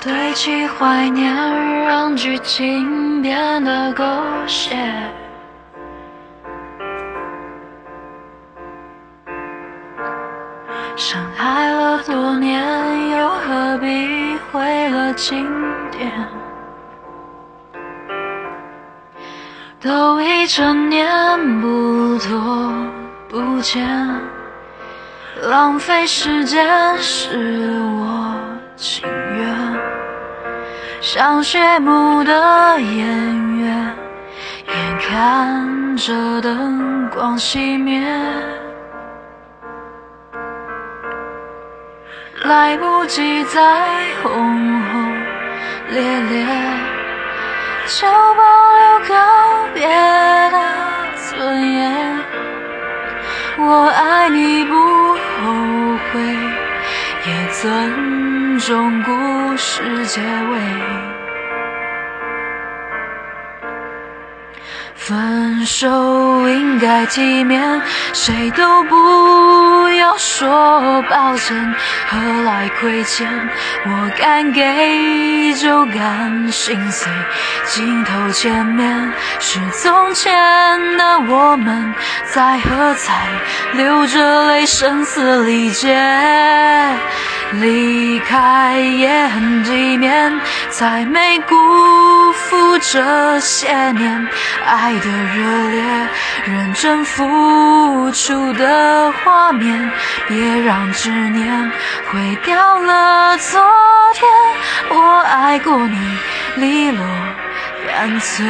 堆砌怀念，让剧情变得狗血。相爱了多年，又何必毁了经典？都已成年，不拖不欠，浪费时间是我情。像谢幕的演员，眼看着灯光熄灭。来不及再轰轰烈烈，就保留告别的尊严。我爱你不后悔，也尊重故事结尾。分手应该体面，谁都不要说抱歉，何来亏欠？我敢给就敢心碎，镜头前面是从前的我们，在喝彩，流着泪声嘶力竭。离开也很体面，才没辜负这些年爱的热烈，认真付出的画面。别让执念毁掉了昨天，我爱过你，利落干脆。